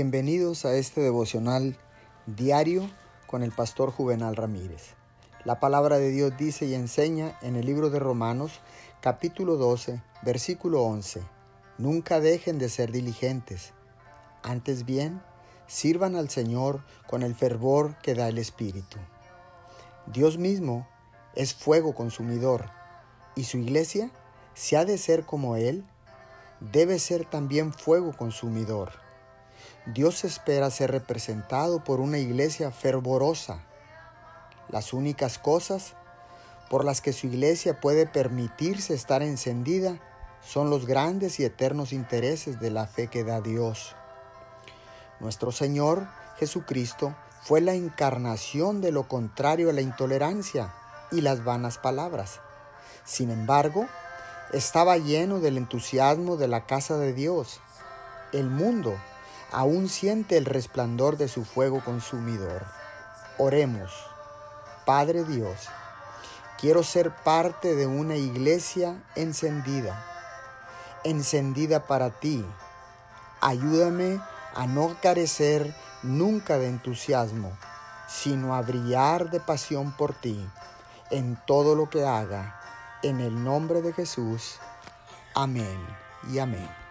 Bienvenidos a este devocional diario con el pastor Juvenal Ramírez. La palabra de Dios dice y enseña en el libro de Romanos capítulo 12 versículo 11. Nunca dejen de ser diligentes. Antes bien, sirvan al Señor con el fervor que da el Espíritu. Dios mismo es fuego consumidor y su iglesia, si ha de ser como Él, debe ser también fuego consumidor. Dios espera ser representado por una iglesia fervorosa. Las únicas cosas por las que su iglesia puede permitirse estar encendida son los grandes y eternos intereses de la fe que da Dios. Nuestro Señor Jesucristo fue la encarnación de lo contrario a la intolerancia y las vanas palabras. Sin embargo, estaba lleno del entusiasmo de la casa de Dios. El mundo aún siente el resplandor de su fuego consumidor. Oremos, Padre Dios, quiero ser parte de una iglesia encendida, encendida para ti. Ayúdame a no carecer nunca de entusiasmo, sino a brillar de pasión por ti en todo lo que haga. En el nombre de Jesús. Amén y amén.